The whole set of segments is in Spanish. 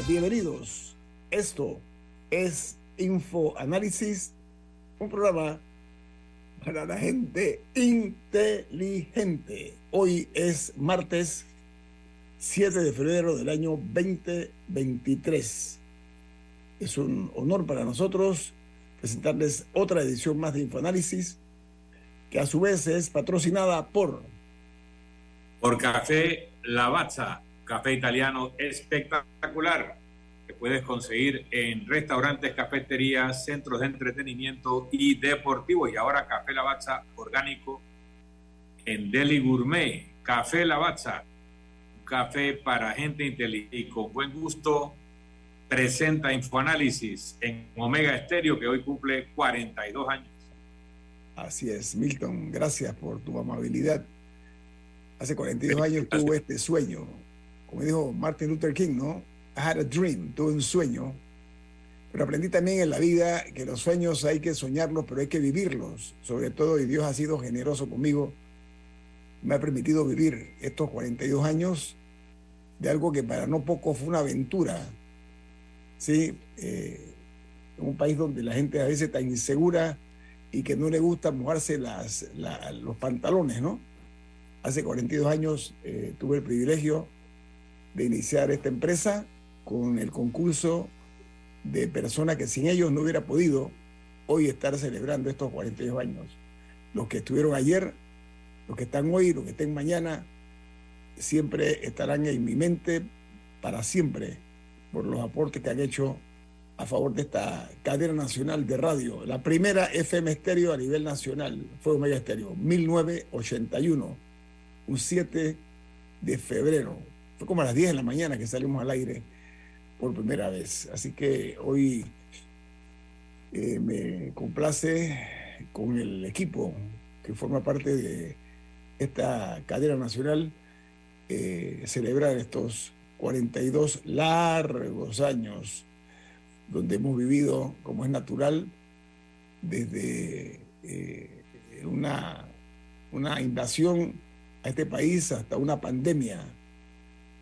Bienvenidos. Esto es Info Análisis, un programa para la gente inteligente. Hoy es martes 7 de febrero del año 2023. Es un honor para nosotros presentarles otra edición más de Infoanálisis, que a su vez es patrocinada por por Café Lavazza, café italiano espectacular que puedes conseguir en restaurantes, cafeterías, centros de entretenimiento y deportivo. Y ahora Café Lavazza orgánico en Deli Gourmet. Café Lavazza, un café para gente inteligente y con buen gusto. Presenta Infoanálisis en Omega Estéreo, que hoy cumple 42 años. Así es, Milton, gracias por tu amabilidad. Hace 42 años tuve este sueño, como dijo Martin Luther King, ¿no? I had a dream, tuve un sueño. Pero aprendí también en la vida que los sueños hay que soñarlos, pero hay que vivirlos. Sobre todo, y Dios ha sido generoso conmigo, me ha permitido vivir estos 42 años de algo que para no poco fue una aventura. Sí, eh, en un país donde la gente a veces está insegura y que no le gusta mojarse las, la- los pantalones, ¿no? Hace 42 años eh, tuve el privilegio de iniciar esta empresa con el concurso de personas que sin ellos no hubiera podido hoy estar celebrando estos 42 años. Los que estuvieron ayer, los que están hoy, los que estén mañana, siempre estarán en mi mente para siempre por los aportes que han hecho a favor de esta cadena nacional de radio. La primera FM estéreo a nivel nacional fue Omega Estéreo, 1981, un 7 de febrero. Fue como a las 10 de la mañana que salimos al aire por primera vez. Así que hoy eh, me complace con el equipo que forma parte de esta cadena nacional eh, celebrar estos 42 largos años donde hemos vivido, como es natural, desde eh, una, una invasión a este país hasta una pandemia.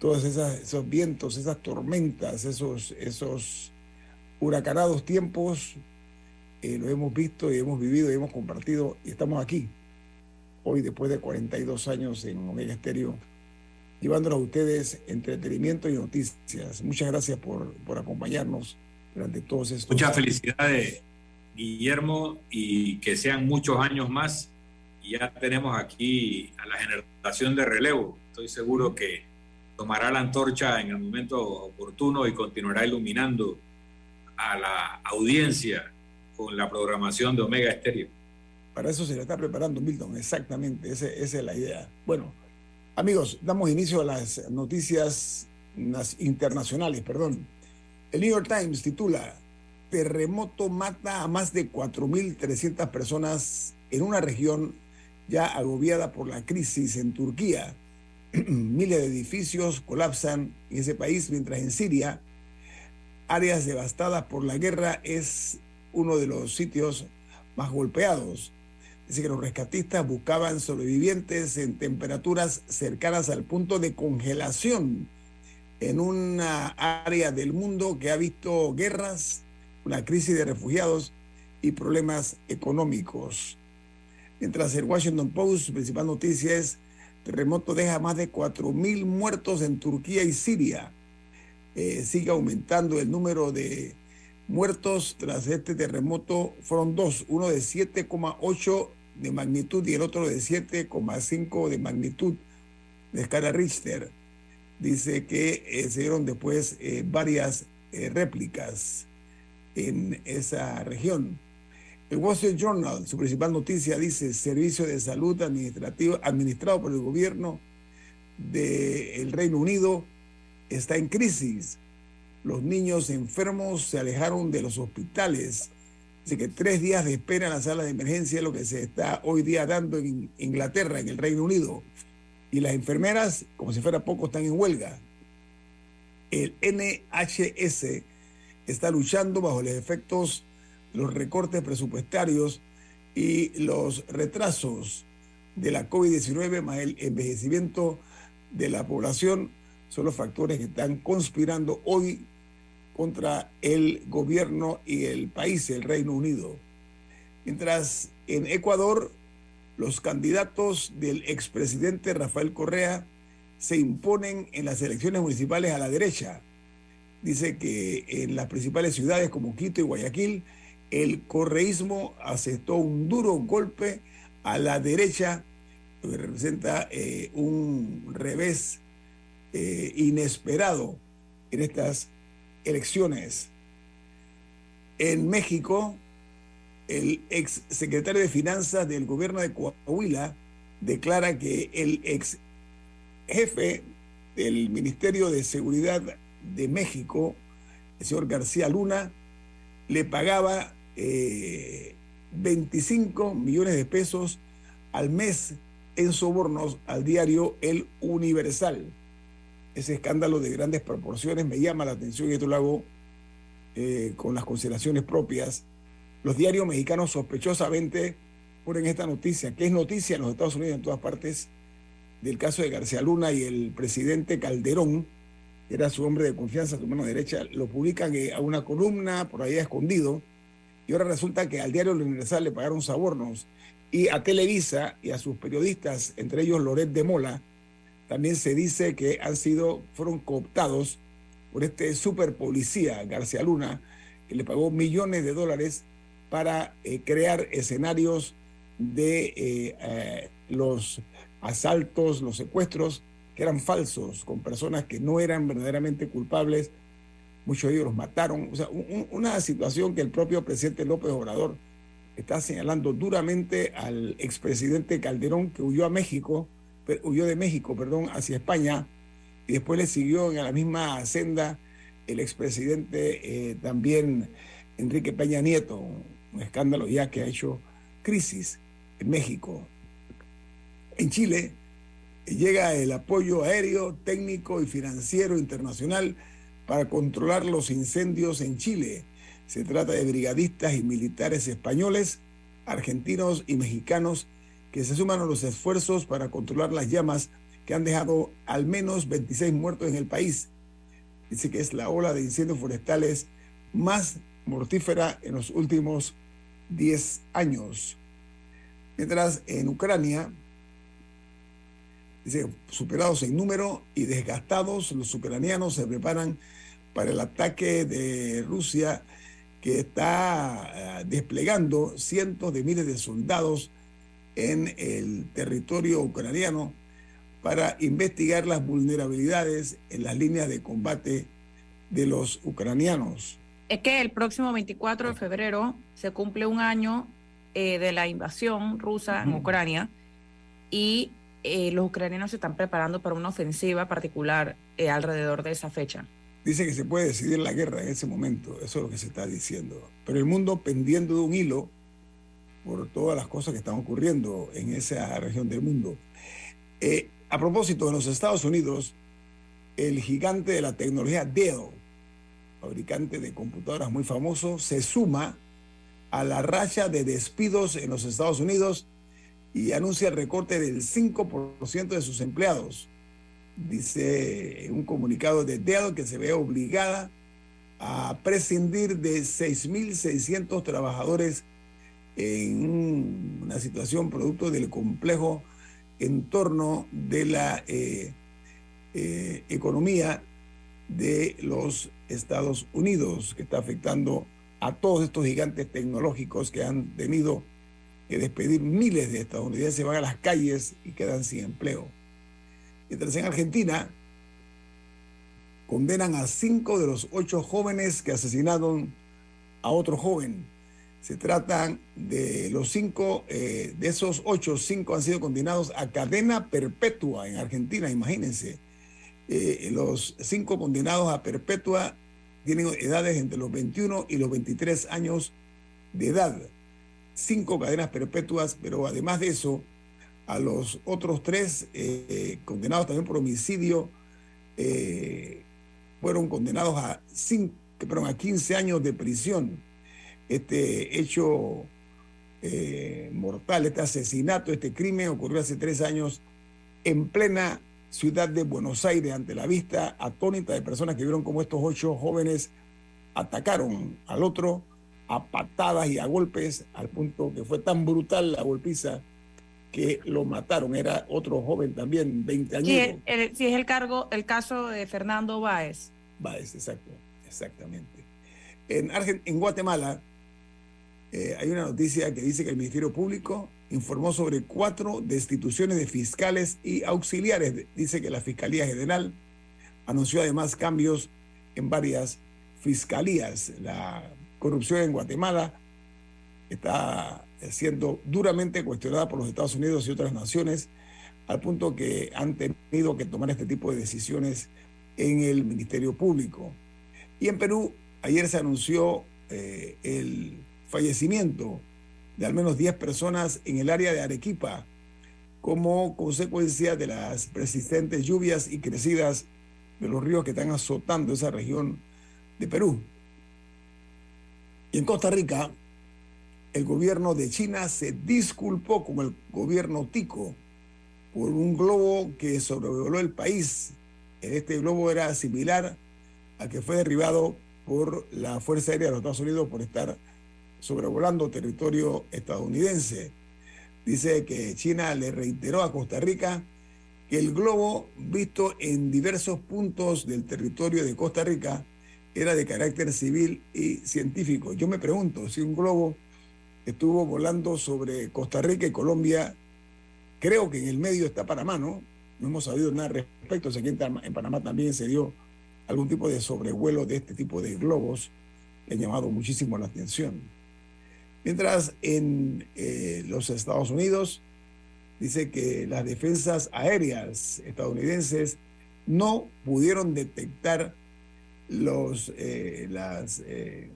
Todos esas- esos vientos, esas tormentas, esos, esos huracanados tiempos, eh, lo hemos visto y hemos vivido y hemos compartido y estamos aquí, hoy después de 42 años en Omega Estéreo, llevándonos a ustedes entretenimiento y noticias. Muchas gracias por, por acompañarnos durante todos estos Muchas felicidades, Guillermo, y que sean muchos años más. Y ya tenemos aquí a la generación de relevo. Estoy seguro que tomará la antorcha en el momento oportuno y continuará iluminando a la audiencia con la programación de Omega Estéreo. Para eso se le está preparando Milton, exactamente, esa es la idea. Bueno, amigos, damos inicio a las noticias internacionales, perdón. El New York Times titula, Terremoto mata a más de 4.300 personas en una región ya agobiada por la crisis en Turquía. Miles de edificios colapsan en ese país, mientras en Siria, áreas devastadas por la guerra es uno de los sitios más golpeados. Dice que los rescatistas buscaban sobrevivientes en temperaturas cercanas al punto de congelación en una área del mundo que ha visto guerras, una crisis de refugiados y problemas económicos. Mientras el Washington Post, principal noticia es, terremoto deja más de 4.000 muertos en Turquía y Siria. Eh, sigue aumentando el número de muertos tras este terremoto. Fueron dos, uno de 7,8 de magnitud y el otro de 7,5 de magnitud de escala Richter. Dice que eh, se dieron después eh, varias réplicas en esa región. El Wall Street Journal, su principal noticia dice Servicio de Salud Administrativo administrado por el gobierno del Reino Unido está en crisis. Los niños enfermos se alejaron de los hospitales. Así que tres días de espera en la sala de emergencia es lo que se está hoy día dando en Inglaterra, en el Reino Unido. Y las enfermeras, como si fuera poco, están en huelga. El NHS está luchando bajo los efectos los recortes presupuestarios y los retrasos de la COVID-19 más el envejecimiento de la población son los factores que están conspirando hoy contra el gobierno y el país, el Reino Unido. Mientras en Ecuador los candidatos del expresidente Rafael Correa se imponen en las elecciones municipales a la derecha. Dice que en las principales ciudades como Quito y Guayaquil, el correísmo aceptó un duro golpe a la derecha, lo que representa eh, un revés eh, inesperado en estas elecciones. En México, el ex secretario de Finanzas del gobierno de Coahuila declara que el ex jefe del Ministerio de Seguridad de México, el señor García Luna, le pagaba 25 eh, millones de pesos al mes en sobornos al diario El Universal. Ese escándalo de grandes proporciones me llama la atención y esto lo hago eh, con las consideraciones propias. Los diarios mexicanos sospechosamente ponen esta noticia, que es noticia en los Estados Unidos en todas partes, del caso de García Luna y el presidente Calderón, que era su hombre de confianza, su mano derecha, lo publican eh, a una columna por ahí escondido y ahora resulta que al diario Universal le pagaron sobornos. Y a Televisa y a sus periodistas, entre ellos Loret de Mola, también se dice que han sido, fueron cooptados por este super policía, García Luna, que le pagó millones de dólares para eh, crear escenarios de eh, eh, los asaltos, los secuestros, que eran falsos, con personas que no eran verdaderamente culpables muchos de ellos los mataron. O sea, una situación que el propio presidente López Obrador está señalando duramente al expresidente Calderón, que huyó a México, huyó de México, perdón, hacia España, y después le siguió en la misma senda el expresidente eh, también Enrique Peña Nieto, un escándalo ya que ha hecho crisis en México. En Chile llega el apoyo aéreo, técnico y financiero internacional para controlar los incendios en Chile. Se trata de brigadistas y militares españoles, argentinos y mexicanos que se suman a los esfuerzos para controlar las llamas que han dejado al menos 26 muertos en el país. Dice que es la ola de incendios forestales más mortífera en los últimos 10 años. Mientras en Ucrania, superados en número y desgastados, los ucranianos se preparan para el ataque de Rusia que está eh, desplegando cientos de miles de soldados en el territorio ucraniano para investigar las vulnerabilidades en las líneas de combate de los ucranianos. Es que el próximo 24 de febrero se cumple un año eh, de la invasión rusa en Ucrania y eh, los ucranianos se están preparando para una ofensiva particular alrededor de esa fecha. Dice que se puede decidir la guerra en ese momento, eso es lo que se está diciendo. Pero el mundo pendiendo de un hilo por todas las cosas que están ocurriendo en esa región del mundo. Eh, a propósito, en los Estados Unidos, el gigante de la tecnología Dell, fabricante de computadoras muy famoso, se suma a la racha de despidos en los Estados Unidos y anuncia el recorte del 5% de sus empleados dice un comunicado de que se ve obligada a prescindir de 6.600 trabajadores en un- una situación producto del complejo entorno de la eh, eh, economía de los Estados Unidos, que está afectando a todos estos gigantes tecnológicos que han tenido que despedir miles de estadounidenses, van a las calles y quedan sin empleo. Mientras en Argentina condenan a cinco de los ocho jóvenes que asesinaron a otro joven. Se tratan de los cinco, eh, de esos ocho, cinco han sido condenados a cadena perpetua en Argentina, imagínense. Eh, los cinco condenados a perpetua tienen edades entre los 21 y los 23 años de edad. Cinco cadenas perpetuas, pero además de eso, a los otros tres eh, condenados también por homicidio eh, fueron condenados a, cinco, perdón, a 15 años de prisión. Este hecho eh, mortal, este asesinato, este crimen ocurrió hace tres años en plena ciudad de Buenos Aires, ante la vista atónita de personas que vieron cómo estos ocho jóvenes atacaron al otro a patadas y a golpes, al punto que fue tan brutal la golpiza que lo mataron. Era otro joven también, 20 años. Sí, el- sí, es el cargo, el caso de Fernando Báez. Báez, exacto, exactamente. En, Argen- en Guatemala eh, hay una noticia que dice que el Ministerio Público informó sobre cuatro destituciones de fiscales y auxiliares. Dice que la Fiscalía General anunció además cambios en varias fiscalías. La corrupción en Guatemala está siendo duramente cuestionada por los Estados Unidos y otras naciones, al punto que han tenido que tomar este tipo de decisiones en el Ministerio Público. Y en Perú, ayer se anunció eh, el fallecimiento de al menos 10 personas en el área de Arequipa como consecuencia de las persistentes lluvias y crecidas de los ríos que están azotando esa región de Perú. Y en Costa Rica, el gobierno de China se disculpó con el gobierno tico por un globo que sobrevoló el país. Este globo era similar al que fue derribado por la Fuerza Aérea de los Estados Unidos por estar sobrevolando territorio estadounidense. Dice que China le reiteró a Costa Rica que el globo visto en diversos puntos del territorio de Costa Rica era de carácter civil y científico. Yo me pregunto si un globo estuvo volando sobre Costa Rica y Colombia, creo que en el medio está Panamá, ¿no? No hemos sabido nada al respecto. O sea, aquí en Panamá también se dio algún tipo de sobrevuelo de este tipo de globos que han llamado muchísimo la atención. Mientras en eh, los Estados Unidos dice que las defensas aéreas estadounidenses no pudieron detectar los, eh, las, eh,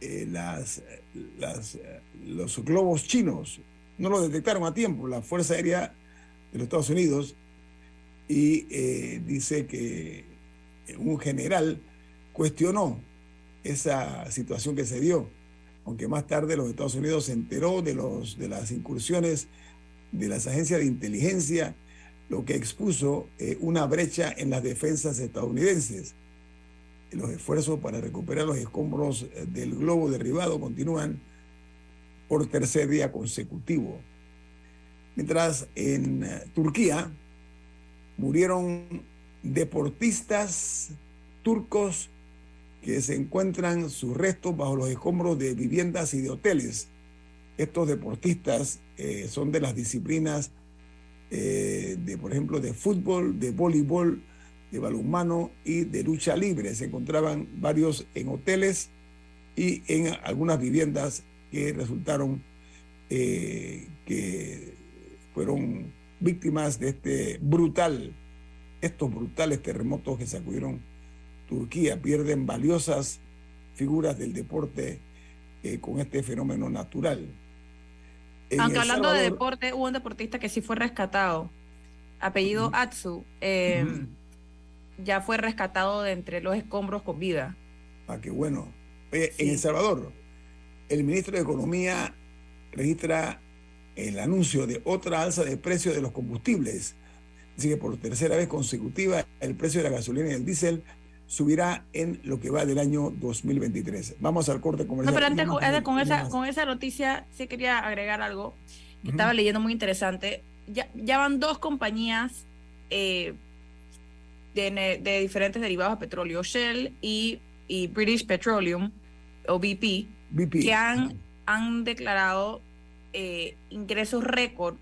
eh, las, las, eh, los globos chinos. No lo detectaron a tiempo la Fuerza Aérea de los Estados Unidos y eh, dice que un general cuestionó esa situación que se dio, aunque más tarde los Estados Unidos se enteró de, los, de las incursiones de las agencias de inteligencia, lo que expuso una brecha en las defensas estadounidenses. Los esfuerzos para recuperar los escombros eh, del globo derribado continúan por tercer día consecutivo. Mientras en eh, Turquía murieron deportistas turcos que se encuentran sus restos bajo los escombros de viviendas y de hoteles. Estos deportistas eh, son de las disciplinas de, por ejemplo, de fútbol, de voleibol, de balonmano y de lucha libre. Se encontraban varios en hoteles y en algunas viviendas que resultaron eh, que fueron víctimas de este brutal, estos brutales terremotos que sacudieron Turquía. Pierden valiosas figuras del deporte eh, con este fenómeno natural. En Aunque hablando de deporte, hubo un deportista que sí fue rescatado, apellido Atsu, eh. Ya fue rescatado de entre los escombros con vida. Ah, qué bueno. Oye, en. El Salvador, el ministro de Economía registra el anuncio de otra alza de precio de los combustibles. Dice que por tercera vez consecutiva el precio de la gasolina y el diésel subirá en lo que va del año 2023. Vamos al corte No, comercial. pero antes, con- esa, con esa noticia sí quería agregar algo que estaba leyendo muy interesante. Ya, ya van dos compañías eh, de, diferentes derivados de petróleo, Shell y, y British Petroleum, o BP, BP. que han, han declarado eh, ingresos récord,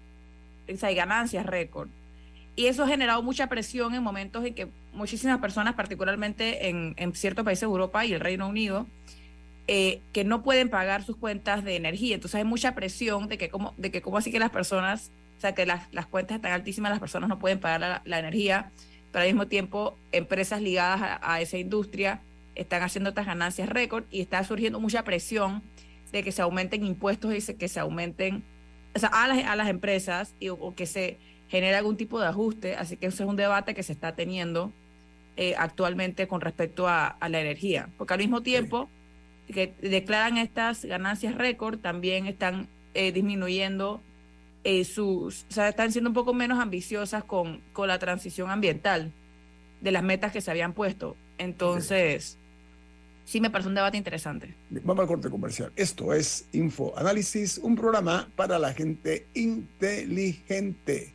o sea, y ganancias récord. Y eso ha generado mucha presión en momentos en que muchísimas personas, particularmente en, en ciertos países de Europa y el Reino Unido, eh, que no pueden pagar sus cuentas de energía. Entonces hay mucha presión de que cómo, de que cómo así que las personas, o sea, que las, las cuentas están altísimas, las personas no pueden pagar la, la energía, pero al mismo tiempo empresas ligadas a, a esa industria están haciendo estas ganancias récord y está surgiendo mucha presión de que se aumenten impuestos y se- que se aumenten o sea, a, las, a las empresas y, o, que se genere algún tipo de ajuste. Así que ese es un debate que se está teniendo eh, actualmente con respecto a, a la energía. Porque al mismo tiempo que declaran estas ganancias récord, también están eh, disminuyendo eh, sus, o sea, están siendo un poco menos ambiciosas con, con la transición ambiental de las metas que se habían puesto. Entonces, sí me parece un debate interesante. Vamos al corte comercial. Esto es Info Análisis, un programa para la gente inteligente.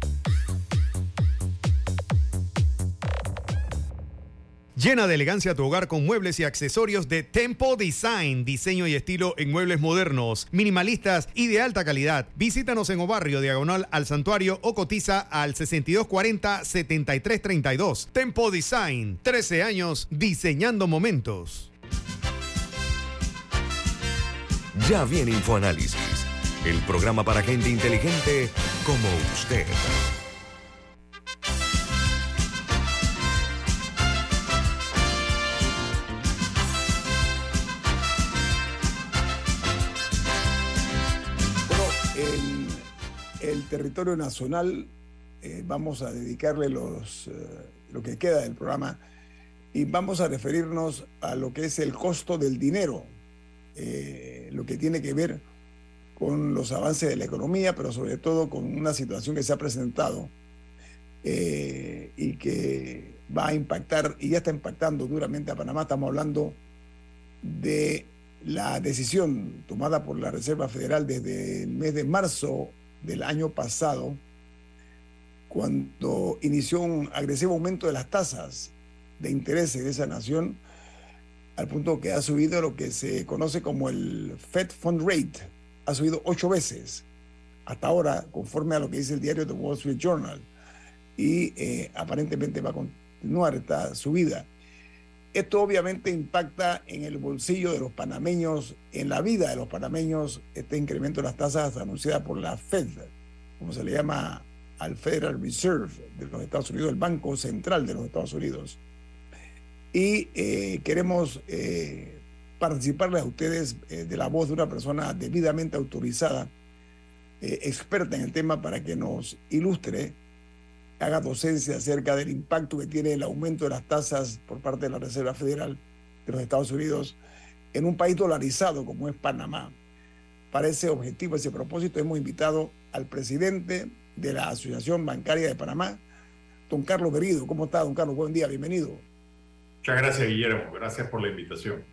Llena de elegancia tu hogar con muebles y accesorios de Tempo Design, diseño y estilo en muebles modernos, minimalistas y de alta calidad. Visítanos en Obarrio, diagonal al santuario o cotiza al 6240-7332. Tempo Design, 13 años diseñando momentos. Ya viene InfoAnálisis, el programa para gente inteligente como usted. Territorio nacional, eh, vamos a dedicarle los, eh, lo que queda del programa y vamos a referirnos a lo que es el costo del dinero, eh, lo que tiene que ver con los avances de la economía, pero sobre todo con una situación que se ha presentado y que va a impactar, y ya está impactando duramente a Panamá. Estamos hablando de la decisión tomada por la Reserva Federal desde el mes de marzo del año pasado, cuando inició un agresivo aumento de las tasas de interés en esa nación, al punto que ha subido lo que se conoce como el Fed Fund Rate, ha subido ocho veces hasta ahora, conforme a lo que dice el diario The Wall Street Journal, y eh, aparentemente va a continuar esta subida. Esto obviamente impacta en el bolsillo de los panameños, en la vida de los panameños, este incremento de las tasas anunciada por la Fed, como se le llama al Federal Reserve de los Estados Unidos, el Banco Central de los Estados Unidos. Y eh, queremos eh, participarles a ustedes eh, de la voz de una persona debidamente autorizada, experta en el tema, para que nos ilustre haga docencia acerca del impacto que tiene el aumento de las tasas por parte de la Reserva Federal de los Estados Unidos en un país dolarizado como es Panamá. Para ese objetivo, ese propósito, hemos invitado al presidente de la Asociación Bancaria de Panamá, don Carlos Berido. ¿Cómo está, don Carlos? Buen día, bienvenido. Muchas gracias, Guillermo. Gracias por la invitación.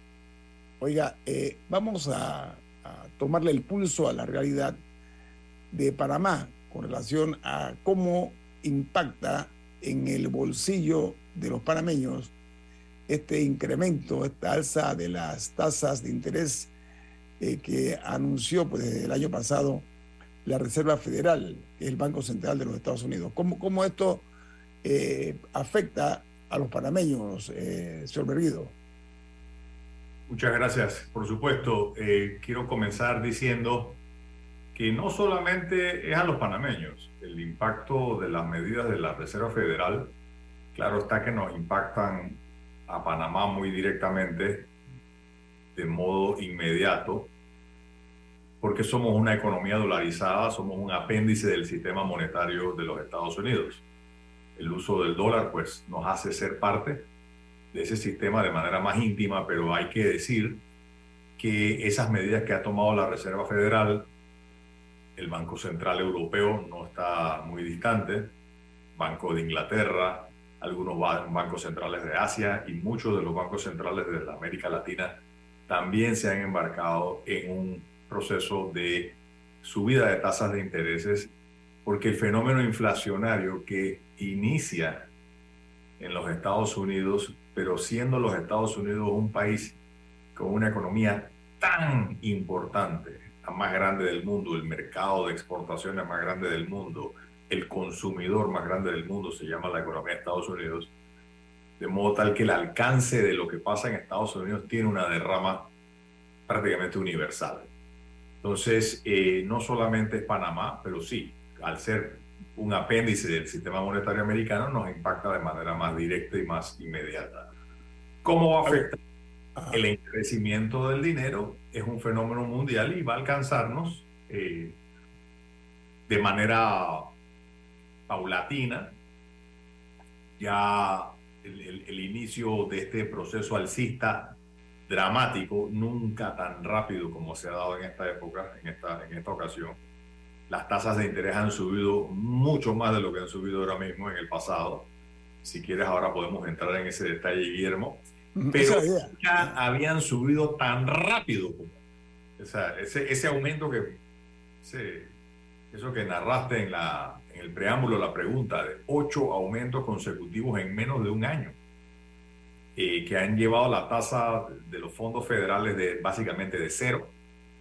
Oiga, eh, vamos a, a tomarle el pulso a la realidad de Panamá con relación a cómo impacta en el bolsillo de los panameños este incremento, esta alza de las tasas de interés eh, que anunció pues, desde el año pasado la Reserva Federal, el Banco Central de los Estados Unidos. ¿Cómo, cómo esto eh, afecta a los panameños, eh, señor Berguido? Muchas gracias. Por supuesto, eh, quiero comenzar diciendo que no solamente es a los panameños, el impacto de las medidas de la Reserva Federal, claro está que nos impactan a Panamá muy directamente, de modo inmediato, porque somos una economía dolarizada, somos un apéndice del sistema monetario de los Estados Unidos. El uso del dólar pues nos hace ser parte de ese sistema de manera más íntima, pero hay que decir que esas medidas que ha tomado la Reserva Federal, el Banco Central Europeo no está muy distante, Banco de Inglaterra, algunos bancos centrales de Asia y muchos de los bancos centrales de América Latina también se han embarcado en un proceso de subida de tasas de intereses porque el fenómeno inflacionario que inicia en los Estados Unidos, pero siendo los Estados Unidos un país con una economía tan importante, la más grande del mundo, el mercado de exportaciones más grande del mundo, el consumidor más grande del mundo se llama la economía de Estados Unidos, de modo tal que el alcance de lo que pasa en Estados Unidos tiene una derrama prácticamente universal. Entonces, eh, no solamente es Panamá, pero sí, al ser un apéndice del sistema monetario americano, nos impacta de manera más directa y más inmediata. ¿Cómo va a afectar? El encarecimiento del dinero es un fenómeno mundial y va a alcanzarnos eh, de manera paulatina. Ya el, inicio de este proceso alcista dramático, nunca tan rápido como se ha dado en esta época, en esta, en esta ocasión. Las tasas de interés han subido mucho más de lo que han subido ahora mismo en el pasado. Si quieres, ahora podemos entrar en ese detalle, Guillermo. Pero nunca habían subido tan rápido como. O sea, ese, ese aumento que. eso que narraste en la, en el preámbulo la pregunta de ocho aumentos consecutivos en menos de un año, eh, que han llevado la tasa de los fondos federales de básicamente de cero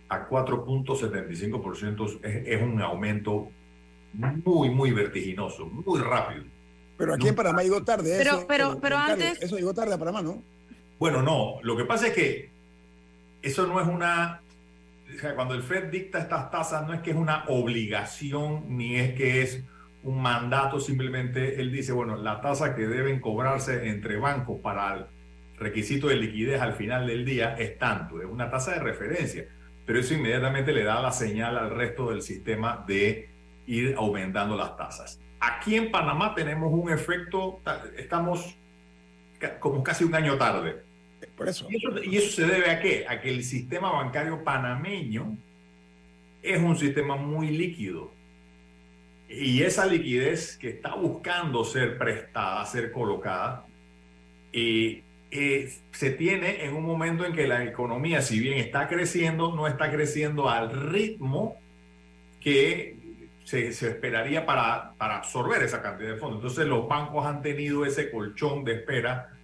a 4.75% es, es un aumento muy, muy vertiginoso, muy rápido. Pero aquí en Panamá llegó tarde. Pero, eso, pero, eh, pero Carlos, antes- Eso llegó tarde a Panamá, ¿no? Bueno, no, lo que pasa es que eso no es una, cuando el Fed dicta estas tasas no es que es una obligación ni es que es un mandato, simplemente él dice, bueno, la tasa que deben cobrarse entre bancos para el requisito de liquidez al final del día es tanto, es una tasa de referencia, pero eso inmediatamente le da la señal al resto del sistema de ir aumentando las tasas. Aquí en Panamá tenemos un efecto, ta- estamos como casi un año tarde. Por eso. ¿Y eso, y eso se debe a qué? A que el sistema bancario panameño es un sistema muy líquido. Y esa liquidez que está buscando ser prestada, ser colocada, eh, eh, se tiene en un momento en que la economía, si bien está creciendo, no está creciendo al ritmo que se, se esperaría para, para absorber esa cantidad de fondos. Entonces los bancos han tenido ese colchón de espera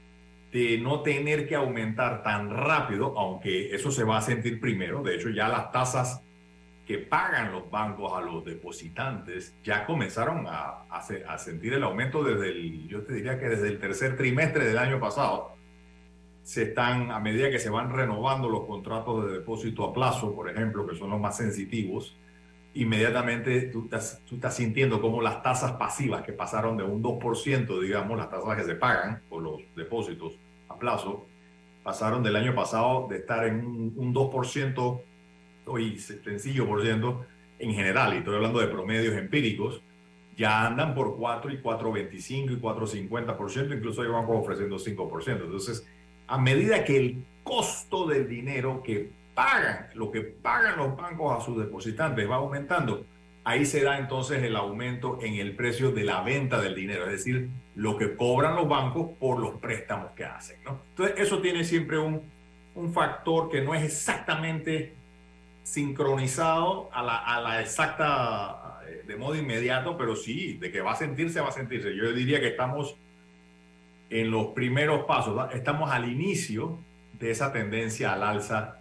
de no tener que aumentar tan rápido, aunque eso se va a sentir primero. De hecho, ya las tasas que pagan los bancos a los depositantes ya comenzaron a, a se- a sentir el aumento desde el, yo te diría que desde el tercer trimestre del año pasado. Se están, a medida que se van renovando los contratos de depósito a plazo, por ejemplo, que son los más sensitivos, inmediatamente tú estás, tú sintiendo como las tasas pasivas que pasaron de un 2%, digamos, las tasas que se pagan por los depósitos a plazo, pasaron del año pasado de estar en un, un 2%, hoy sencillo por ciento, en general, y estoy hablando de promedios empíricos, ya andan por 4 y 4,25 y 4,50%, incluso hay bancos ofreciendo 5%. Entonces, a medida que el costo del dinero que pagan, lo que pagan los bancos a sus depositantes va aumentando, ahí se da entonces el aumento en el precio de la venta del dinero, es decir, lo que cobran los bancos por los préstamos que hacen. Entonces, eso tiene siempre un, un factor que no es exactamente sincronizado a la, a la exacta, eh, de modo inmediato, pero sí, de que va a sentirse, va a sentirse. Yo diría que estamos en los primeros pasos, estamos al inicio de esa tendencia al alza.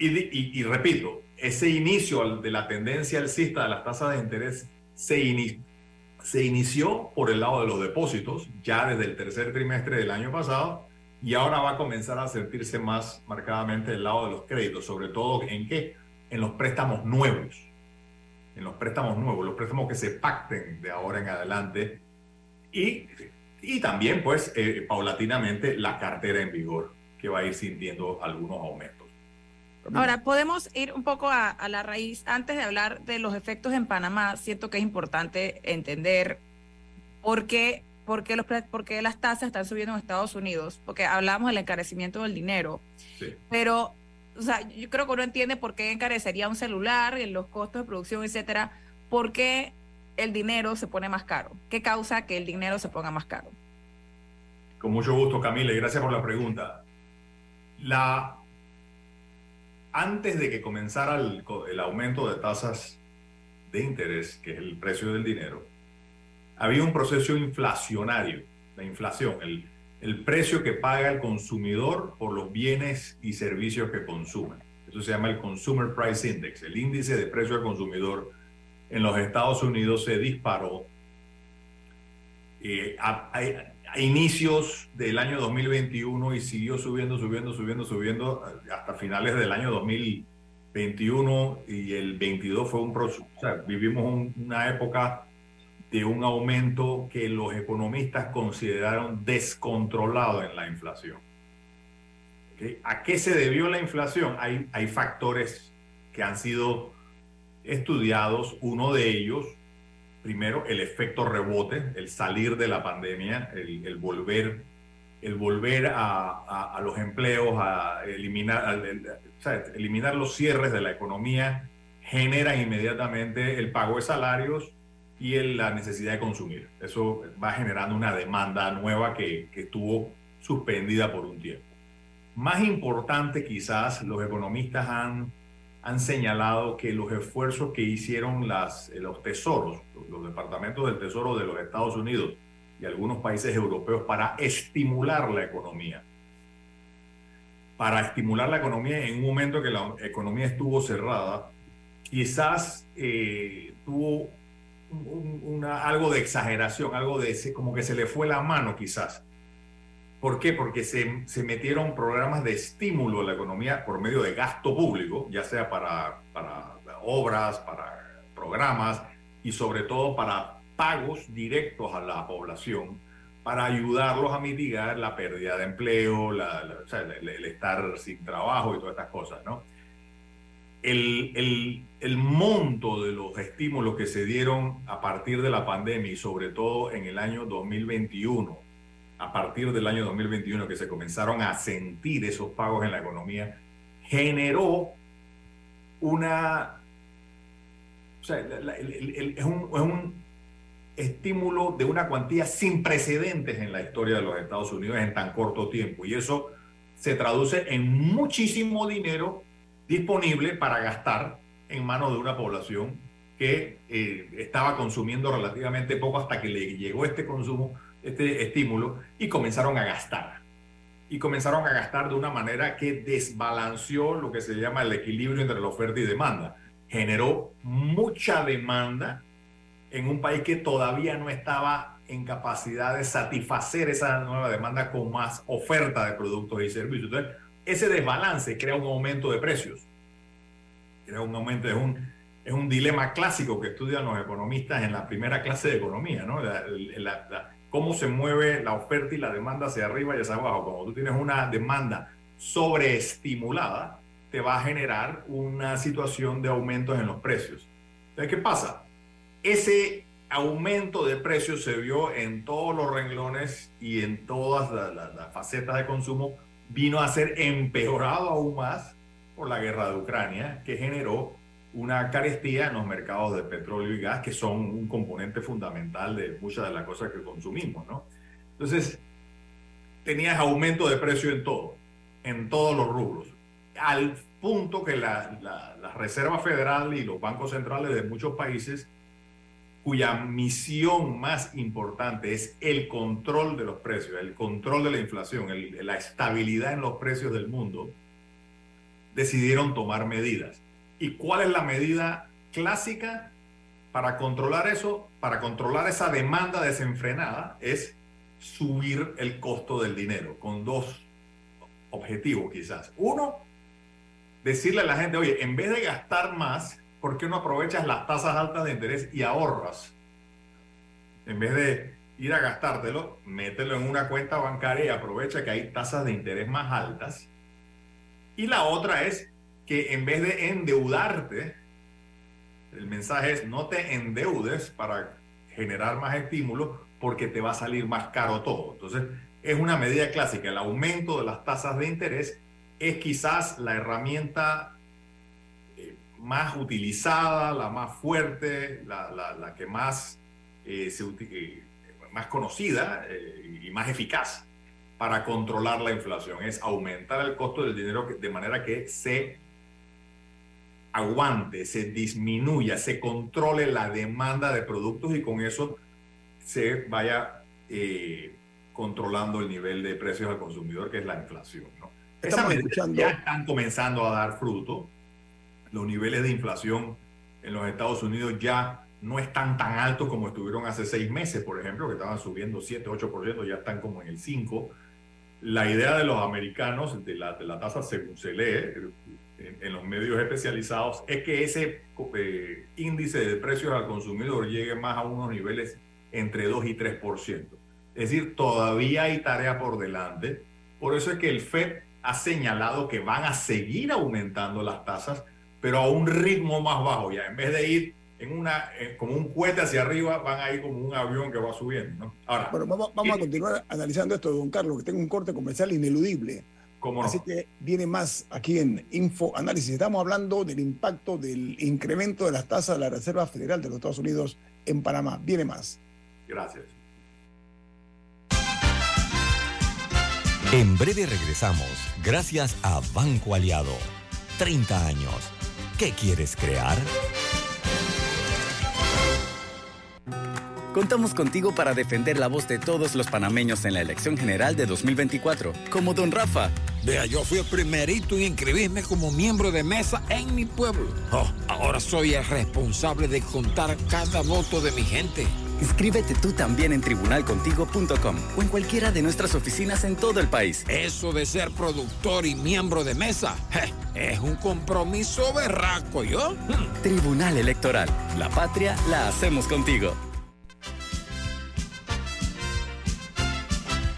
Y repito, ese inicio de la tendencia alcista de las tasas de interés se, ini- se inició por el lado de los depósitos, ya desde el tercer trimestre del año pasado, y ahora va a comenzar a sentirse más marcadamente del lado de los créditos, sobre todo en qué? En los préstamos nuevos. En los préstamos nuevos, los préstamos que se pacten de ahora en adelante. Y, y también, pues, eh, paulatinamente la cartera en vigor, que va a ir sintiendo algunos aumentos. Ahora, podemos ir un poco a, a la raíz. Antes de hablar de los efectos en Panamá, siento que es importante entender por qué por qué, los, por qué las tasas están subiendo en Estados Unidos, porque hablamos del encarecimiento del dinero, Sí. pero o sea, yo creo que uno entiende por qué encarecería un celular, los costos de producción, etcétera, por qué el dinero se pone más caro, qué causa que el dinero se ponga más caro. Con mucho gusto, Camila, y gracias por la pregunta. La, antes de que comenzara el, el aumento de tasas de interés, que es el precio del dinero, había un proceso inflacionario, la inflación, el, el precio que paga el consumidor por los bienes y servicios que consume. Eso se llama el Consumer Price Index, el índice de precio al consumidor en los Estados Unidos se disparó eh, a, a- a inicios del año 2021 y siguió subiendo, subiendo, subiendo, subiendo eh, hasta finales del año 2021 y el 22 fue un proceso, vivimos un- una época de un aumento que los economistas consideraron descontrolado en la inflación. ¿A qué se debió la inflación? Hay, hay factores que han sido estudiados, uno de ellos primero el efecto rebote, el salir de la pandemia, el, el volver, el volver a, a- a los empleos, a eliminar, sea, eliminar los cierres de la economía, genera inmediatamente el pago de salarios y el- la necesidad de consumir. Eso va generando una demanda nueva que, que estuvo suspendida por un tiempo. Más importante quizás, los economistas han han señalado que los esfuerzos que hicieron las, los tesoros, los, departamentos del tesoro de los Estados Unidos y algunos países europeos para estimular la economía, para estimular la economía en un momento que la economía estuvo cerrada, quizás eh, tuvo algo de exageración, algo de ese- como que se le fue la mano quizás. ¿Por qué? Porque se, se metieron programas de estímulo a la economía por medio de gasto público, ya sea para, para obras, para programas y sobre todo para pagos directos a la población para ayudarlos a mitigar la pérdida de empleo, la- la- o sea, el, el estar sin trabajo y todas estas cosas, ¿no? El, el- el monto de los estímulos que se dieron a partir de la pandemia y sobre todo en el año 2021, a partir del año 2021 que se comenzaron a sentir esos pagos en la economía, generó una... O sea, es, un, es un estímulo de una cuantía sin precedentes en la historia de los Estados Unidos en tan corto tiempo. Y eso se traduce en muchísimo dinero disponible para gastar en manos de una población que eh, estaba consumiendo relativamente poco hasta que le llegó este consumo, este estímulo, y comenzaron a gastar. Y comenzaron a gastar de una manera que desbalanceó lo que se llama el equilibrio entre la oferta y demanda. Generó mucha demanda en un país que todavía no estaba en capacidad de satisfacer esa nueva demanda con más oferta de productos y servicios. Ese desbalance crea un aumento de precios. Crea un aumento, es un, es un dilema clásico que estudian los economistas en la primera clase de economía, ¿no? Cómo se mueve la oferta y la demanda hacia arriba y hacia abajo. Cuando tú tienes una demanda sobreestimulada, te va a generar una situación de aumentos en los precios. Entonces, ¿qué pasa? Ese aumento de precios se vio en todos los renglones y en todas la- la- las facetas de consumo, vino a ser empeorado aún más por la guerra de Ucrania, que generó una carestía en los mercados de petróleo y gas, que son un componente fundamental de muchas de las cosas que consumimos, ¿no? Entonces, tenías aumento de precio en todo, en todos los rubros, al punto que la, la- la Reserva Federal y los bancos centrales de muchos países, cuya misión más importante es el control de los precios, el control de la inflación, el- la estabilidad en los precios del mundo, decidieron tomar medidas. ¿Y cuál es la medida clásica para controlar eso? Para controlar esa demanda desenfrenada es subir el costo del dinero con dos objetivos quizás. Uno, decirle a la gente, oye, en vez de gastar más, ¿por qué no aprovechas las tasas altas de interés y ahorras? En vez de ir a gastártelo, mételo en una cuenta bancaria y aprovecha que hay tasas de interés más altas. Y la otra es que en vez de endeudarte, el mensaje es no te endeudes para generar más estímulo porque te va a salir más caro todo. Entonces, es una medida clásica. El aumento de las tasas de interés es quizás la herramienta eh, más utilizada, la más fuerte, la, la- que más, eh, se eh, más conocida eh, y más eficaz para controlar la inflación. Es aumentar el costo del dinero de manera que se aguante, se disminuya, se controle la demanda de productos y con eso se vaya controlando el nivel de precios al consumidor, que es la inflación. Esas medidas ya están comenzando a dar fruto. Los niveles de inflación en los Estados Unidos ya no están tan altos como estuvieron hace seis meses, por ejemplo, que estaban subiendo 7, 8%, ya están como en el 5%. La idea de los americanos, de la, de la tasa según se lee en, en los medios especializados, es que ese eh, índice de precios al consumidor llegue más a unos niveles entre 2 y 3%. Es decir, todavía hay tarea por delante. Por eso es que el FED ha señalado que van a seguir aumentando las tasas, pero a un ritmo más bajo. Ya en vez de ir en una, eh, como un cohete hacia arriba, van a ir como un avión que va subiendo. ¿no? Ahora, Bueno, vamos, vamos a continuar analizando esto, don Carlos, que tengo un corte comercial ineludible. Así que viene más aquí en Info Análisis. Estamos hablando del impacto del incremento de las tasas de la Reserva Federal de los Estados Unidos en Panamá. Viene más. Gracias. En breve regresamos, gracias a Banco Aliado. 30 años. ¿Qué quieres crear? Contamos contigo para defender la voz de todos los panameños en la elección general de 2024, como don Rafa. Vea, yo fui el primerito en inscribirme como miembro de mesa en mi pueblo. Oh, ahora soy el responsable de contar cada voto de mi gente. Inscríbete tú también en tribunalcontigo.com o en cualquiera de nuestras oficinas en todo el país. Eso de ser productor y miembro de mesa je, es un compromiso berraco, ¿yo? Hmm. Tribunal Electoral. La patria la hacemos contigo.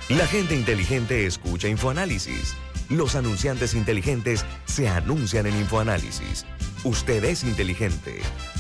La gente inteligente escucha InfoAnálisis. Los anunciantes inteligentes se anuncian en InfoAnálisis. Usted es inteligente.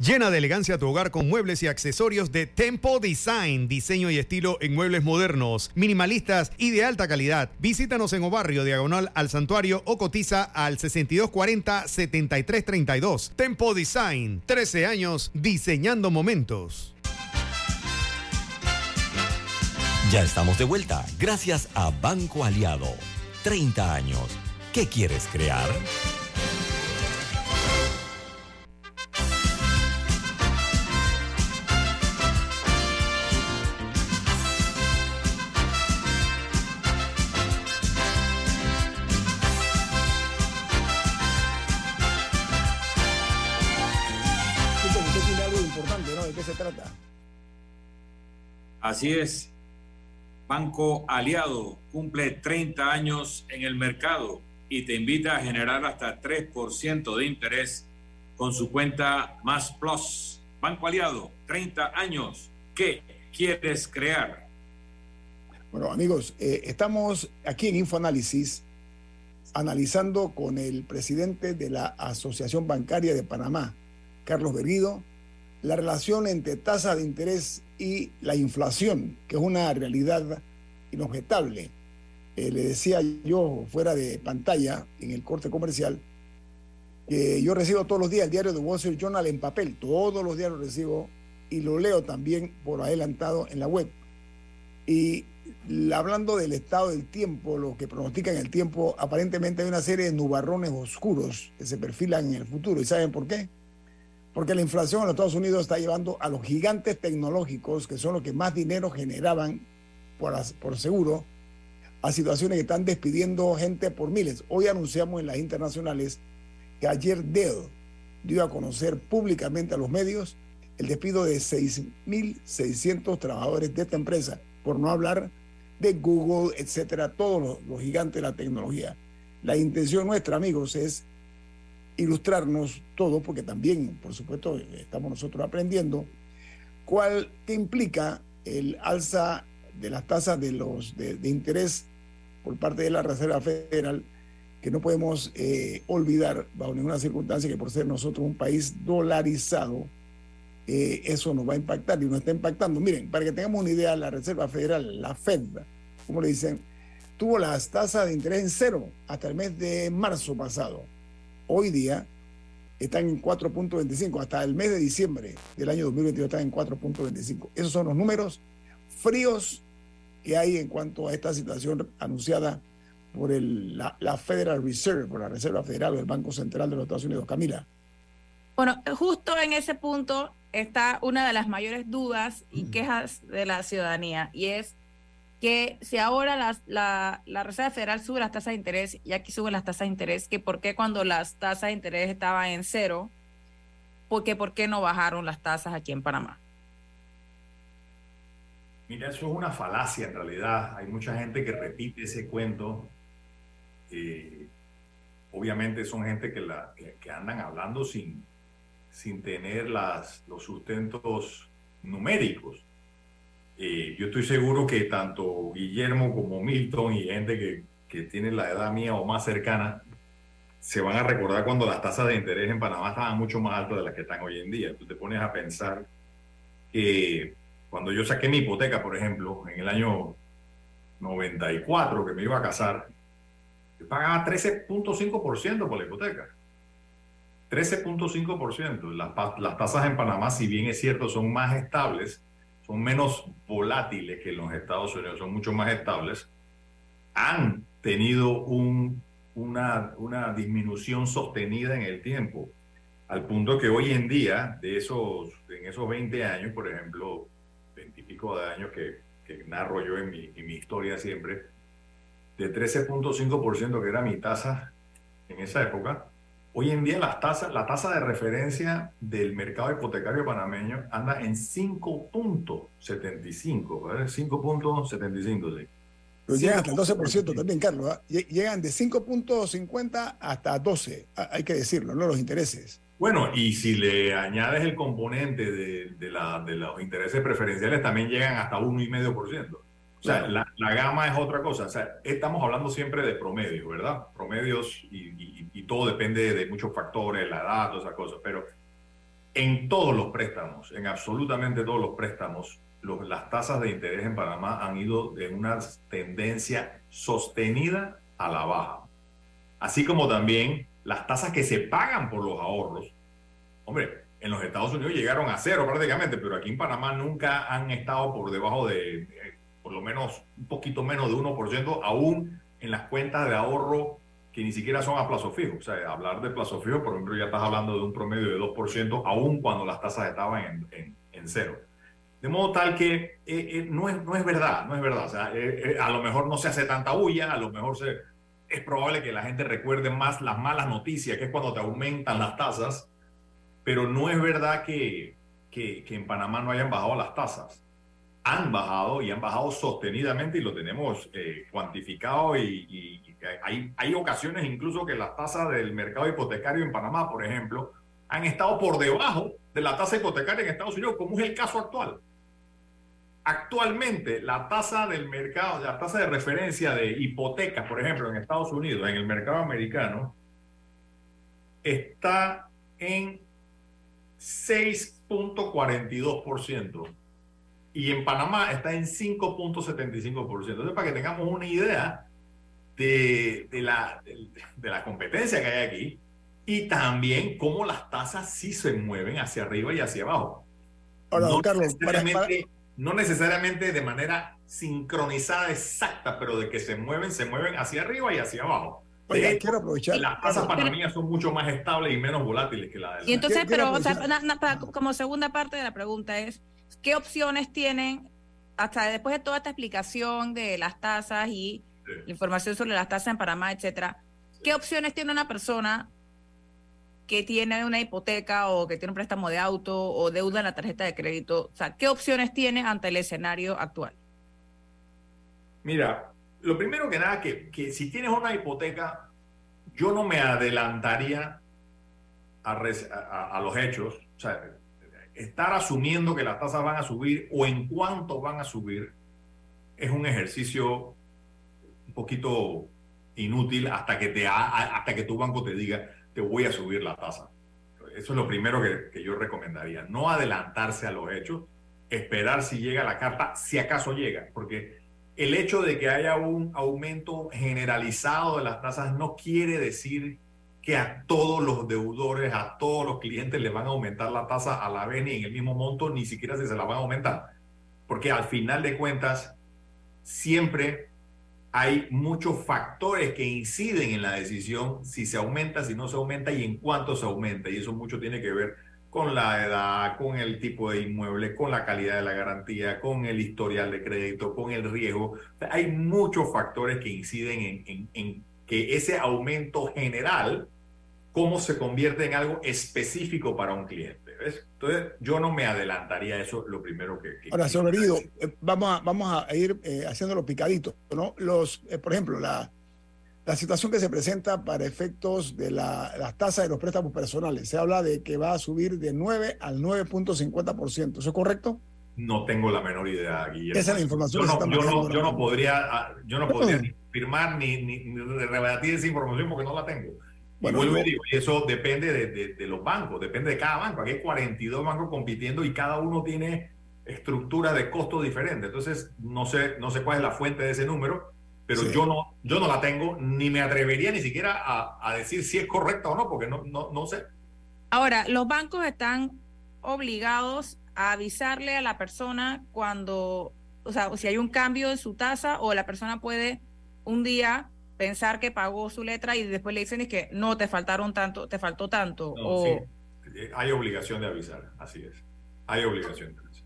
Llena de elegancia tu hogar con muebles y accesorios de Tempo Design, diseño y estilo en muebles modernos, minimalistas y de alta calidad. Visítanos en Obarrio, diagonal al santuario o cotiza al 6240-7332. Tempo Design, 13 años diseñando momentos. Ya estamos de vuelta, gracias a Banco Aliado. 30 años. ¿Qué quieres crear? Así es. Banco Aliado cumple 30 años en el mercado y te invita a generar hasta 3% de interés con su cuenta Más Plus. Banco Aliado, 30 años. ¿Qué quieres crear? Bueno, amigos, eh, estamos aquí en InfoAnálisis analizando con el presidente de la Asociación Bancaria de Panamá, Carlos Berguido, la relación entre tasa de interés y la inflación, que es una realidad inobjetable. Eh, le decía yo fuera de pantalla, en el corte comercial, que yo recibo todos los días el diario de Wall Street Journal en papel, todos los días lo recibo y lo leo también por adelantado en la web. Y la- hablando del estado del tiempo, lo que pronostican el tiempo, aparentemente hay una serie de nubarrones oscuros que se perfilan en el futuro. ¿Y saben por qué? Porque la inflación en los Estados Unidos está llevando a los gigantes tecnológicos, que son los que más dinero generaban por, seguro, a situaciones que están despidiendo gente por miles. Hoy anunciamos en las internacionales que ayer Dell dio a conocer públicamente a los medios el despido de 6.600 trabajadores de esta empresa, por no hablar de Google, etcétera, todos los, los gigantes de la tecnología. La intención nuestra, amigos, es ilustrarnos todo, porque también, por supuesto, estamos nosotros aprendiendo, ¿Cuál, ¿Qué implica el alza de las tasas de, los, de interés por parte de la Reserva Federal? que no podemos eh, olvidar bajo ninguna circunstancia que por ser nosotros un país dolarizado, eh, eso nos va a impactar y nos está impactando. Miren, para que tengamos una idea, la Reserva Federal, la Fed, como le dicen, tuvo las tasas de interés en cero hasta el mes de marzo pasado. Hoy día están en 4.25, hasta el mes de diciembre del año 2022 están en 4.25. Esos son los números fríos que hay en cuanto a esta situación anunciada por el, la, la, Federal Reserve, por la Reserva Federal o el Banco Central de los Estados Unidos. Camila. Bueno, justo en ese punto está una de las mayores dudas y quejas de la ciudadanía y es que si ahora la, la, Reserva Federal sube las tasas de interés y aquí suben las tasas de interés, que por qué cuando las tasas de interés estaban en cero, porque por qué no bajaron las tasas aquí en Panamá. Mira, eso es una falacia en realidad. Hay mucha gente que repite ese cuento eh, obviamente son gente que, la, que, que, andan hablando sin, sin tener las, los sustentos numéricos. Eh, yo estoy seguro que tanto Guillermo como Milton y gente que, que tiene la edad mía o más cercana se van a recordar cuando las tasas de interés en Panamá estaban mucho más altas de las que están hoy en día. Tú te pones a pensar que cuando yo saqué mi hipoteca, por ejemplo, en el año 94, que me iba a casar, yo pagaba 13.5% por la hipoteca. 13.5%. Las, las tasas en Panamá, si bien es cierto, son más estables, son menos volátiles que en los Estados Unidos, son mucho más estables, han tenido un, una, una disminución sostenida en el tiempo, al punto que hoy en día, de esos, en esos 20 años, por ejemplo, 20 y pico de años que, que narro yo en mi, en mi historia siempre, de 13.5% que era mi tasa en esa época, hoy en día las tasas, la tasa de referencia del mercado hipotecario panameño anda en 5.75, ¿vale? 5.75, sí. Pero llegan hasta el 12% también, Carlos. ¿eh? Llegan de 5.50 hasta 12, hay que decirlo, ¿no? Los intereses. Bueno, y si le añades el componente de, de, la, de los intereses preferenciales, también llegan hasta 1,5%. O sea, la, la, gama es otra cosa. O sea, estamos hablando siempre de promedios, ¿verdad? Promedios y, y, y, todo depende de muchos factores, la edad, todas esas cosas. Pero en todos los préstamos, en absolutamente todos los préstamos, los, las tasas de interés en Panamá han ido de una tendencia sostenida a la baja. Así como también las tasas que se pagan por los ahorros. Hombre, en los Estados Unidos llegaron a cero prácticamente, pero aquí en Panamá nunca han estado por debajo de por lo menos un poquito menos de 1%, aún en las cuentas de ahorro que ni siquiera son a plazo fijo. O sea, hablar de plazo fijo, por ejemplo, ya estás hablando de un promedio de 2%, aún cuando las tasas estaban en, en, en cero. De modo tal que eh, eh, no, es, no es verdad, no es verdad. O sea, eh, a lo mejor no se hace tanta bulla, a lo mejor se, es probable que la gente recuerde más las malas noticias, que es cuando te aumentan las tasas, pero no es verdad que, que, que en Panamá no hayan bajado las tasas han bajado y han bajado sostenidamente y lo tenemos eh, cuantificado y, hay, hay ocasiones incluso que las tasas del mercado hipotecario en Panamá, por ejemplo, han estado por debajo de la tasa hipotecaria en Estados Unidos, como es el caso actual. Actualmente, la tasa del mercado, la tasa de referencia de hipotecas, por ejemplo, en Estados Unidos, en el mercado americano, está en 6.42% y en Panamá está en 5.75%. Entonces, para que tengamos una idea de, de, la, de, de, la competencia que hay aquí y también cómo las tasas sí se mueven hacia arriba y hacia abajo. Ahora, no, Carlos, necesariamente, para, para... no necesariamente de manera sincronizada exacta, pero de que se mueven, se mueven hacia arriba y hacia abajo. Oiga, quiero aprovechar. Las tasas panameñas son mucho más estables y menos volátiles que la de la Y entonces, pero, o sea, na, na, para, como segunda parte de la pregunta es, ¿qué opciones tienen hasta después de toda esta explicación de las tasas y sí. la información sobre las tasas en Panamá, etcétera? ¿Qué opciones tiene una persona que tiene una hipoteca o que tiene un préstamo de auto o deuda en la tarjeta de crédito? O sea, ¿qué opciones tiene ante el escenario actual? Mira, lo primero que nada, que, que si tienes una hipoteca, yo no me adelantaría a, res, a, a los hechos. O sea, estar asumiendo que las tasas van a subir o en cuánto van a subir es un ejercicio un poquito inútil hasta que, te ha- hasta que tu banco te diga te voy a subir la tasa. Eso es lo primero que, que yo recomendaría. No adelantarse a los hechos, esperar si llega la carta, si acaso llega, porque el hecho de que haya un aumento generalizado de las tasas no quiere decir que a todos los deudores, a todos los clientes les van a aumentar la tasa a la vez ni en el mismo monto, ni siquiera si se la van a aumentar. Porque al final de cuentas, siempre hay muchos factores que inciden en la decisión si se aumenta, si no se aumenta y en cuánto se aumenta. Y eso mucho tiene que ver con la edad, con el tipo de inmueble, con la calidad de la garantía, con el historial de crédito, con el riesgo. Hay muchos factores que inciden en, en- en que ese aumento general, cómo se convierte en algo específico para un cliente. ¿ves? Entonces, yo no me adelantaría a eso, lo primero que... que- Ahora, señor Benito, eh, vamos a, vamos a ir eh, haciéndolo picadito, ¿no? Los, eh, por ejemplo, la, la situación que se presenta para efectos de la- las tasas de los préstamos personales. Se habla de que va a subir de 9 al 9.50%. ¿Eso es correcto? No tengo la menor idea, Guillermo. Esa es la información Yo que se no, está yo no- manejando yo no podría, ah, yo no podría firmar ni, ni, ni rebatir esa información porque no la tengo. Bueno, y vuelvo y yo- digo, y eso depende de, de- de los bancos, depende de cada banco. Aquí hay 42 bancos compitiendo y cada uno tiene estructura de costo diferente. Entonces, no sé, no sé cuál es la fuente de ese número, pero Sí. yo, no, yo no la tengo, ni me atrevería ni siquiera a, a decir si es correcta o no, porque no, no, no sé. Ahora, los bancos están obligados a avisarle a la persona cuando, o sea, si hay un cambio en su tasa o la persona puede un día pensar que pagó su letra y después le dicen es que no, te faltaron tanto, te faltó tanto. No, o, sí. Eh, Hay obligación de avisar, así es. Hay obligación de avisar.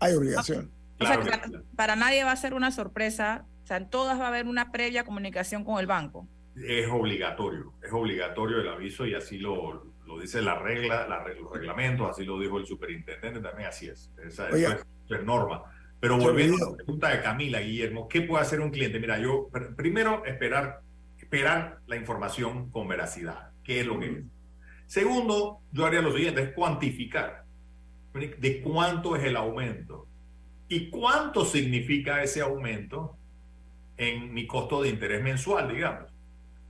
Hay obligación. o sea, Claro que que para, nadie va a ser una sorpresa. O sea, en todas va a haber una previa comunicación con el banco. es obligatorio, es obligatorio el aviso y así lo, lo dice la regla, la, los reglamentos, así lo dijo el superintendente también, así es. Esa, eso es, eso es norma. Pero volviendo a la pregunta de Camila, Guillermo, ¿qué puede hacer un cliente? Mira, yo pr- primero esperar, esperar la información con veracidad, qué es lo que es. Segundo, yo haría lo siguiente, es cuantificar de cuánto es el aumento y cuánto significa ese aumento en mi costo de interés mensual, digamos.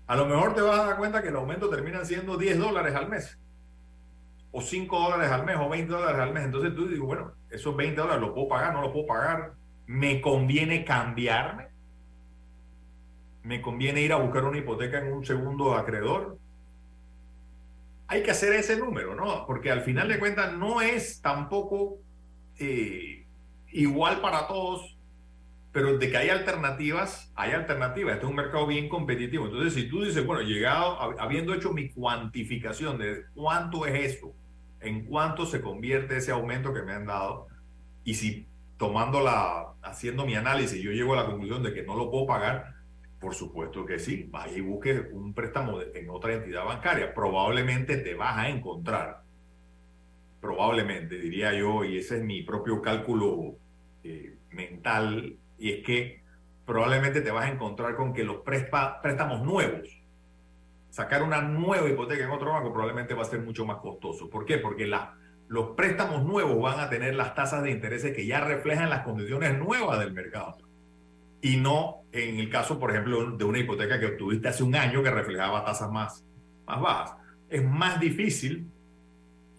A lo mejor te vas a dar cuenta que el aumento termina siendo 10 dólares al mes, o 5 dólares al mes, o 20 dólares al mes. Entonces tú dices, bueno, esos 20 dólares los puedo pagar, no los puedo pagar. ¿Me conviene cambiarme? ¿Me conviene ir a buscar una hipoteca en un segundo acreedor? Hay que hacer ese número, ¿no? Porque al final de cuentas no es tampoco eh, igual para todos pero de que hay alternativas, hay alternativas. Este es un mercado bien competitivo. Entonces, si tú dices, bueno, llegado, hab- habiendo hecho mi cuantificación de cuánto es eso, en cuánto se convierte ese aumento que me han dado, y si tomando la, haciendo mi análisis, yo llego a la conclusión de que no lo puedo pagar, por supuesto que sí, vaya y busque un préstamo en otra entidad bancaria. Probablemente te vas a encontrar, probablemente, diría yo, y ese es mi propio cálculo eh, mental, y es que probablemente te vas a encontrar con que los préstamos nuevos, sacar una nueva hipoteca en otro banco probablemente va a ser mucho más costoso. ¿Por qué? Porque la- los préstamos nuevos van a tener las tasas de intereses que ya reflejan las condiciones nuevas del mercado. Y no en el caso, por ejemplo, de una hipoteca que obtuviste hace un año que reflejaba tasas más, más bajas. Es más difícil,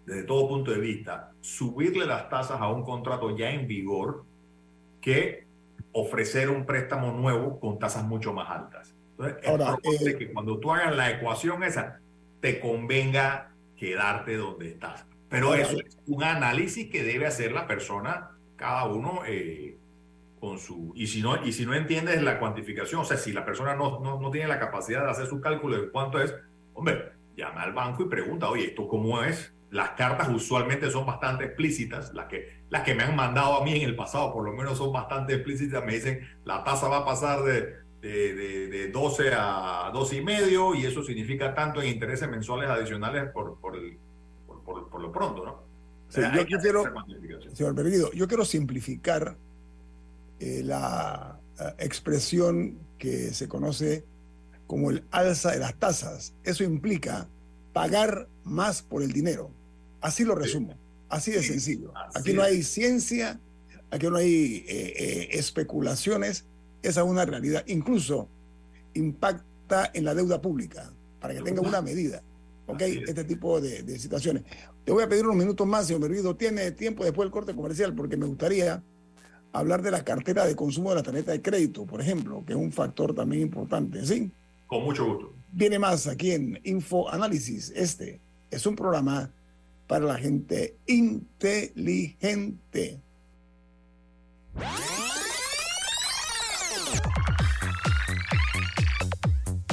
desde todo punto de vista, subirle las tasas a un contrato ya en vigor que ofrecer un préstamo nuevo con tasas mucho más altas. Entonces, es Ahora, probable eh, que cuando tú hagas la ecuación esa, te convenga quedarte donde estás. Pero eso es un análisis que debe hacer la persona, cada uno eh, con su... Y si, no, y si no entiendes la cuantificación, o sea, si la persona no, no, no tiene la capacidad de hacer su cálculo de cuánto es, hombre, llama al banco y pregunta, oye, ¿esto cómo es? Las cartas usualmente son bastante explícitas, las que, las que me han mandado a mí en el pasado por lo menos son bastante explícitas, me dicen la tasa va a pasar de, de, de, de 12 a 12 y medio y eso significa tanto en intereses mensuales adicionales por, por, el- por, por- por lo pronto, ¿no? O Sí, sea, yo- quiero-. Señor Perdido, yo quiero simplificar eh, la expresión que se conoce como el alza de las tasas. Eso implica pagar más por el dinero. Así lo resumo. Así de sencillo. Así Aquí no hay ciencia, aquí no hay eh, eh, especulaciones, esa es una realidad. Incluso impacta en la deuda pública, para que tenga una medida. ¿Ok? Es. Este tipo de, de situaciones. Te voy a pedir unos minutos más, señor Berguido. Tiene tiempo después del corte comercial, porque me gustaría hablar de la cartera de consumo de la tarjeta de crédito, por ejemplo, que es un factor también importante. ¿Sí? Con mucho gusto. Viene más aquí en Info Análisis. Este es un programa para la gente inteligente.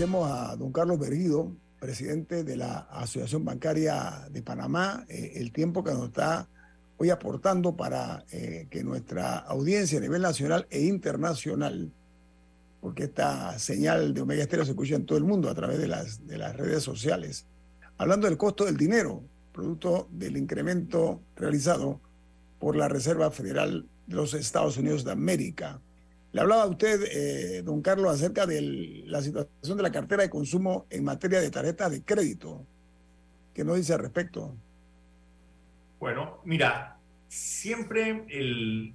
Agradecemos a don Carlos Berguido, presidente de la Asociación Bancaria de Panamá, eh, el tiempo que nos está hoy aportando para eh, que nuestra audiencia a nivel nacional e internacional, porque esta señal de Omega Estéreo se escucha en todo el mundo a través de las, de las redes sociales, hablando del costo del dinero, producto del incremento realizado por la Reserva Federal de los Estados Unidos de América. Le hablaba a usted, eh, don Carlos, acerca de la situación de la cartera de consumo en materia de tarjetas de crédito. ¿Qué nos dice al respecto? Bueno, mira, siempre el,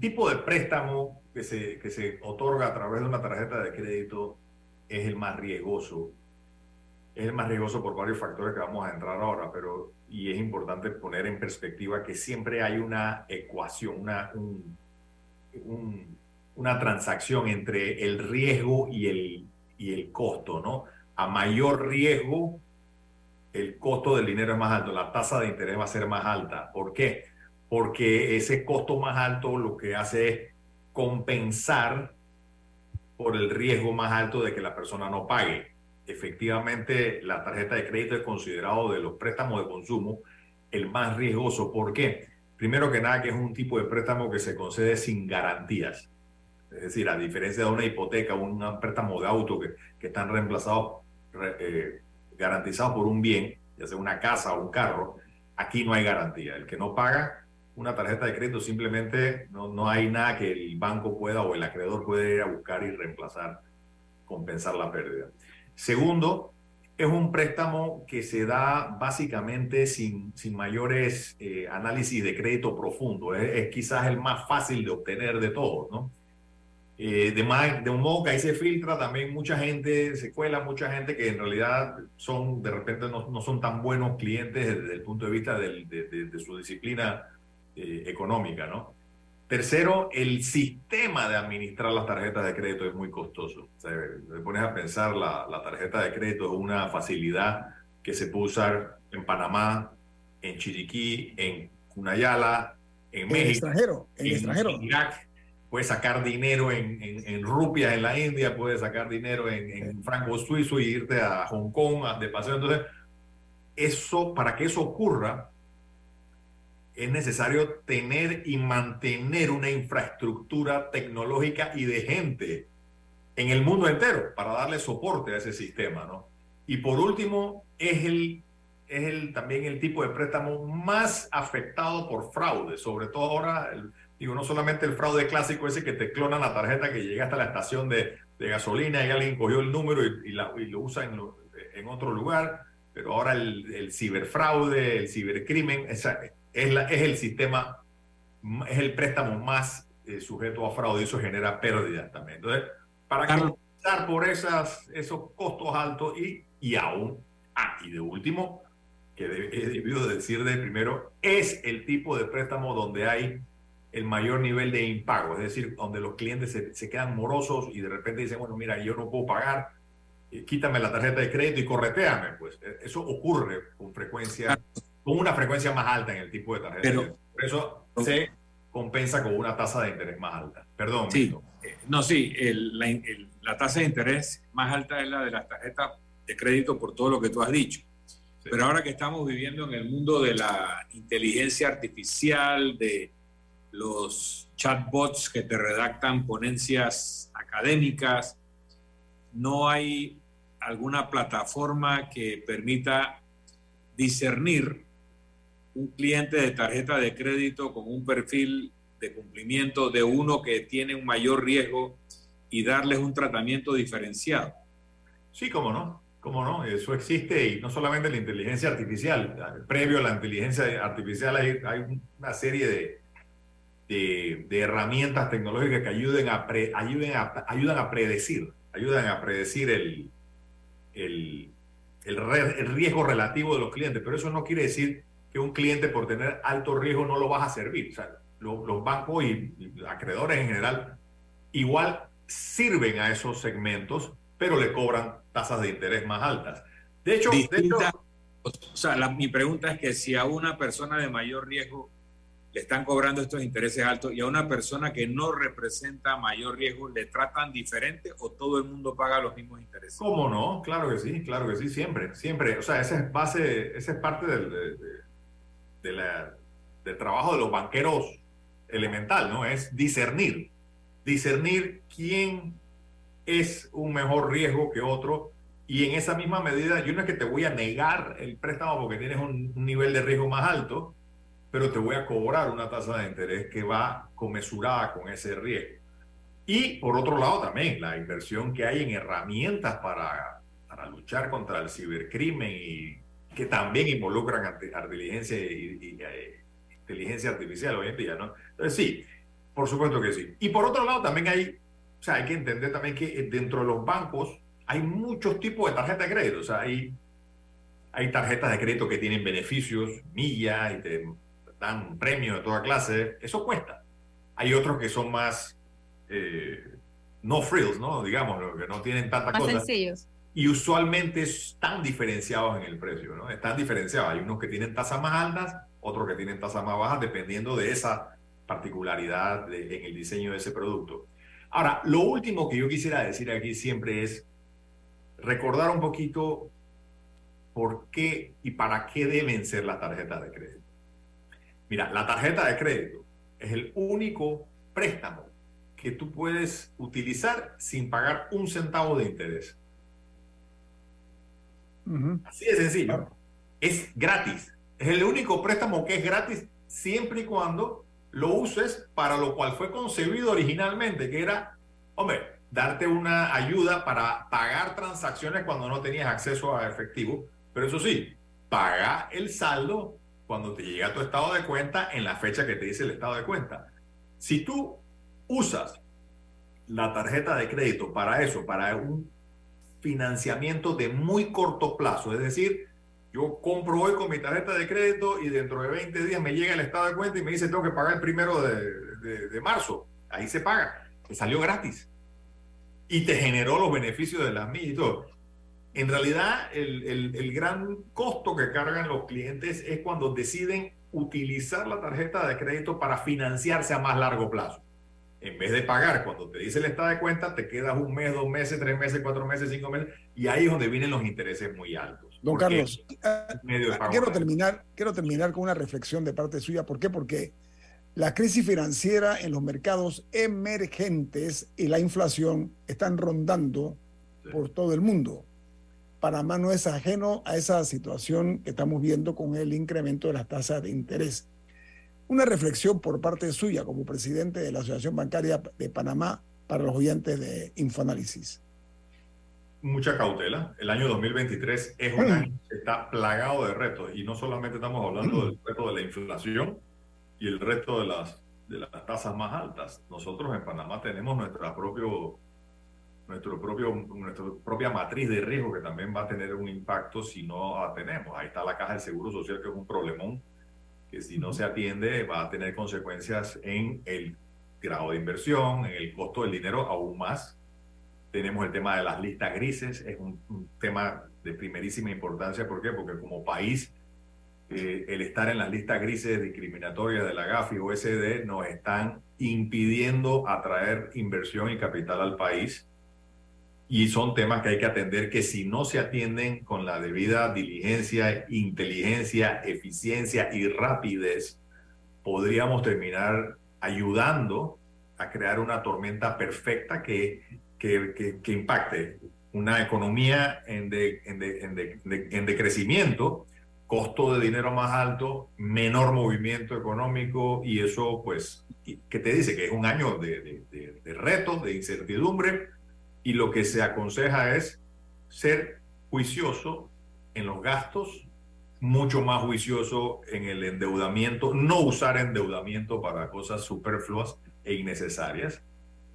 tipo de préstamo que se, que se otorga a través de una tarjeta de crédito es el más riesgoso. Es el más riesgoso por varios factores que vamos a entrar ahora, pero y es importante poner en perspectiva que siempre hay una ecuación, una, un- un- una transacción entre el riesgo y el, y el costo, ¿no? A mayor riesgo, el costo del dinero es más alto, la tasa de interés va a ser más alta. ¿Por qué? Porque ese costo más alto lo que hace es compensar por el riesgo más alto de que la persona no pague. Efectivamente, la tarjeta de crédito es considerado de los préstamos de consumo el más riesgoso. ¿Por qué? Primero que nada, que es un tipo de préstamo que se concede sin garantías. Es decir, a diferencia de una hipoteca, un préstamo de auto que, que están reemplazados, re- eh, garantizados por un bien, ya sea una casa o un carro, aquí no hay garantía. El que no paga una tarjeta de crédito simplemente no, no hay nada que el banco pueda o el acreedor pueda ir a buscar y reemplazar, compensar la pérdida. Segundo, es un préstamo que se da básicamente sin, sin mayores eh, análisis de crédito profundo. Es, quizás el más fácil de obtener de todos, ¿no? Eh, de, ma- de un modo que ahí se filtra también mucha gente, se cuela mucha gente que en realidad son, de repente no, no son tan buenos clientes desde el punto de vista de su disciplina eh, económica, ¿no? Tercero, el sistema de administrar las tarjetas de crédito es muy costoso. O sea, te pones a pensar, la, la tarjeta de crédito es una facilidad que se puede usar en Panamá, en Chiriquí, en Cunayala, en En México, extranjero, en en extranjero. Irak, puedes sacar dinero en, en, en rupias en la India, puedes sacar dinero en, en franco suizo y irte a Hong Kong a- de paseo. Entonces, eso, para que eso ocurra, es necesario tener y mantener una infraestructura tecnológica y de gente en el mundo entero para darle soporte a ese sistema, ¿no? Y por último, es el es el, también el tipo de préstamo más afectado por fraude, sobre todo ahora, digo, no solamente el fraude clásico ese que te clonan la tarjeta que llega hasta la estación de, de gasolina y alguien cogió el número y, lo usa en, otro lugar, pero ahora el, el ciberfraude, el cibercrimen, esa- es, la- es el sistema, es el préstamo más eh, sujeto a fraude y eso genera pérdidas también. Entonces, para Carlos. compensar por esas, esos costos altos y, y aún, ah, y de último, que de- he debido decir de primero, es el tipo de préstamo donde hay el mayor nivel de impago, es decir, donde los clientes se, se quedan morosos y de repente dicen, bueno, mira, yo no puedo pagar, eh, quítame la tarjeta de crédito y correteame, pues Eh, eso ocurre con frecuencia, con una frecuencia más alta en el tipo de tarjeta. Pero-. Por eso se compensa con una tasa de interés más alta. Perdón, Sí, eh, no, sí, el- la, el- la tasa de interés más alta es la de las tarjetas de crédito por todo lo que tú has dicho. Pero ahora que estamos viviendo en el mundo de la inteligencia artificial, de los chatbots que te redactan ponencias académicas, no hay alguna plataforma que permita discernir un cliente de tarjeta de crédito con un perfil de cumplimiento de uno que tiene un mayor riesgo y darles un tratamiento diferenciado. Sí, cómo no, cómo no, eso existe y no solamente la inteligencia artificial, previo a la inteligencia artificial hay, una serie de, de, herramientas tecnológicas que ayuden a ayuden ayudan a predecir, ayudan a predecir el, el, el riesgo relativo de los clientes, pero eso no quiere decir que un cliente por tener alto riesgo no lo vas a servir. O sea, lo- los bancos y, y acreedores en general igual sirven a esos segmentos, pero le cobran tasas de interés más altas. De hecho, de hecho, Distinta- o sea, la- mi pregunta es que si a una persona de mayor riesgo le están cobrando estos intereses altos y a una persona que no representa mayor riesgo le tratan diferente o todo el mundo paga los mismos intereses. ¿Cómo no? Claro que sí, claro que sí, siempre, siempre. O sea, esa es base, esa es parte del, de, de- de la- del trabajo de los banqueros elemental, ¿no? Es discernir, discernir quién es un mejor riesgo que otro y en esa misma medida yo no es que te voy a negar el préstamo porque tienes un, un nivel de riesgo más alto, pero te voy a cobrar una tasa de interés que va comensurada con ese riesgo. Y por otro lado también la inversión que hay en herramientas para, para luchar contra el cibercrimen y que también involucran inteligencia, y, y, eh, inteligencia artificial hoy en día, ¿no? Entonces sí, por supuesto que sí. Y por otro lado también hay, o sea, hay que entender también que eh, dentro de los bancos hay muchos tipos de tarjetas de crédito, o sea, hay, hay tarjetas de crédito que tienen beneficios, millas y te dan premios de toda clase, eso cuesta. Hay otros que son más eh, no frills, ¿no? Digamos, que no tienen tanta Más cosa. sencillos. Y usualmente están diferenciados en el precio, ¿no? Están diferenciados. Hay unos que tienen tasas más altas, otros que tienen tasas más bajas, dependiendo de esa particularidad en el diseño de ese producto. Ahora, lo último que yo quisiera decir aquí siempre es recordar un poquito por qué y para qué deben ser las tarjetas de crédito. Mira, la tarjeta de crédito es el único préstamo que tú puedes utilizar sin pagar un centavo de interés. Así de sencillo. Es gratis. Es el único préstamo que es gratis siempre y cuando lo uses para lo cual fue concebido originalmente, que era, hombre, darte una ayuda para pagar transacciones cuando no tenías acceso a efectivo. Pero eso sí, paga el saldo cuando te llega tu estado de cuenta en la fecha que te dice el estado de cuenta. Si tú usas la tarjeta de crédito para eso, para un financiamiento de muy corto plazo, es decir, yo compro hoy con mi tarjeta de crédito y dentro de 20 días me llega el estado de cuenta y me dice tengo que pagar el primero de, de- marzo. Ahí se paga. Te salió gratis. Y te generó los beneficios de las millas y todo. En realidad, el- el gran costo que cargan los clientes es cuando deciden utilizar la tarjeta de crédito para financiarse a más largo plazo. En vez de pagar, cuando te dice el estado de cuenta, te quedas un mes, dos meses, tres meses, cuatro meses, cinco meses, y ahí es donde vienen los intereses muy altos. Don Carlos, ah, quiero terminar, quiero terminar con una reflexión de parte suya. ¿Por qué? Porque la crisis financiera en los mercados emergentes y la inflación están rondando por todo el mundo. Panamá no es ajeno a esa situación que estamos viendo con el incremento de las tasas de interés. Una reflexión por parte suya como presidente de la Asociación Bancaria de Panamá para los oyentes de Infoanálisis. mucha cautela. El año 2023 es un año que está plagado de retos y no solamente estamos hablando del reto de la inflación y el reto de las, de las tasas más altas. Nosotros en Panamá tenemos nuestra, propio, nuestro propio, nuestra propia matriz de riesgo que también va a tener un impacto si no la tenemos. Ahí está la caja del Seguro Social que es un problemón que si no se atiende va a tener consecuencias en el grado de inversión, en el costo del dinero aún más. Tenemos el tema de las listas grises, es un, un tema de primerísima importancia. ¿Por qué? Porque como país, eh, el estar en las listas grises discriminatorias de la GAFI o SD nos están impidiendo atraer inversión y capital al país. Y son temas que hay que atender que si no se atienden con la debida diligencia, inteligencia, eficiencia y rapidez, podríamos terminar ayudando a crear una tormenta perfecta que, que, que, que impacte una economía en, de, en, de, en, de, en, decrecimiento, costo de dinero más alto, menor movimiento económico y eso pues, ¿qué te dice? Que es un año de retos, de incertidumbre y lo que se aconseja es ser juicioso en los gastos, mucho más juicioso en el endeudamiento, no usar endeudamiento para cosas superfluas e innecesarias.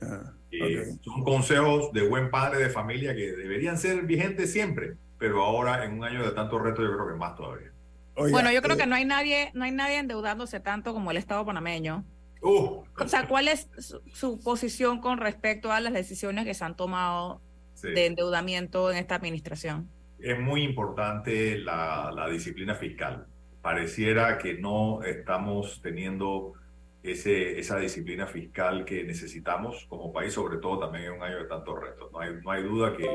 Ah, Eh. Son consejos de buen padre de familia que deberían ser vigentes siempre, pero ahora en un año de tantos retos yo creo que más todavía. Oiga, bueno, yo creo eh, que no hay nadie, no hay nadie endeudándose tanto como el Estado panameño. Uh, O sea, ¿cuál es su, su posición con respecto a las decisiones que se han tomado sí. de endeudamiento en esta administración? Es muy importante la, la disciplina fiscal. Pareciera que no estamos teniendo ese, esa disciplina fiscal que necesitamos como país, sobre todo también en un año de tantos retos. No hay, no hay duda que,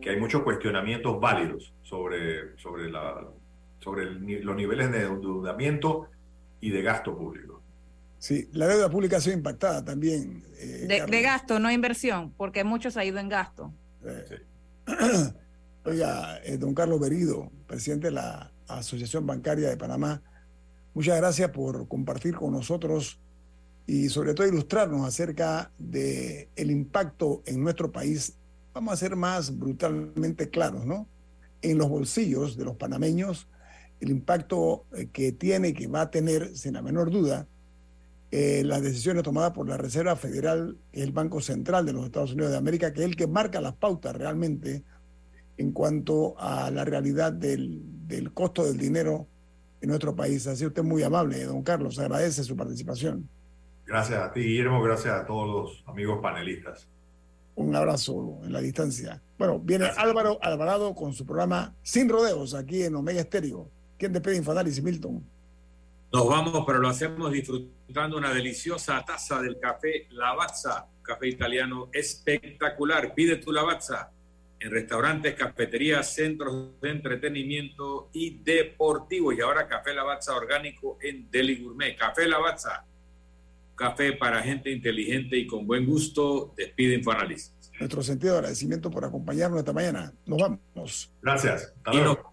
que hay muchos cuestionamientos válidos sobre, sobre, la, sobre el los niveles de endeudamiento y de gasto público. Sí, la deuda pública ha sido impactada también. eh, De, de gasto, no inversión, porque mucho se ha ido en gasto. Eh, Oiga, eh, don Carlos Berido, presidente de la Asociación Bancaria de Panamá, muchas gracias por compartir con nosotros y sobre todo ilustrarnos acerca de el impacto en nuestro país. Vamos a ser más brutalmente claros, ¿no? En los bolsillos de los panameños, el impacto eh, que tiene y que va a tener, sin la menor duda, eh, las decisiones tomadas por la Reserva Federal, que es el Banco Central de los Estados Unidos de América, que es el que marca las pautas realmente en cuanto a la realidad del, del costo del dinero en nuestro país. Así usted muy amable, don Carlos, agradece su participación. Gracias a ti, Guillermo, gracias a todos los amigos panelistas. Un abrazo en la distancia. Bueno, viene Álvaro Alvarado con su programa Sin Rodeos aquí en Omega Estéreo. ¿Quién despide Infoanálisis, Milton? Nos vamos, pero lo hacemos disfrutando una deliciosa taza del café Lavazza, café italiano espectacular. Pide tu Lavazza en restaurantes, cafeterías, centros de entretenimiento y deportivos. Y ahora café Lavazza orgánico en Deli Gourmet. Café Lavazza, café para gente inteligente y con buen gusto. Despide Infoanálisis. Nuestro sentido de agradecimiento por acompañarnos esta mañana. Nos vamos. Gracias. Hasta luego.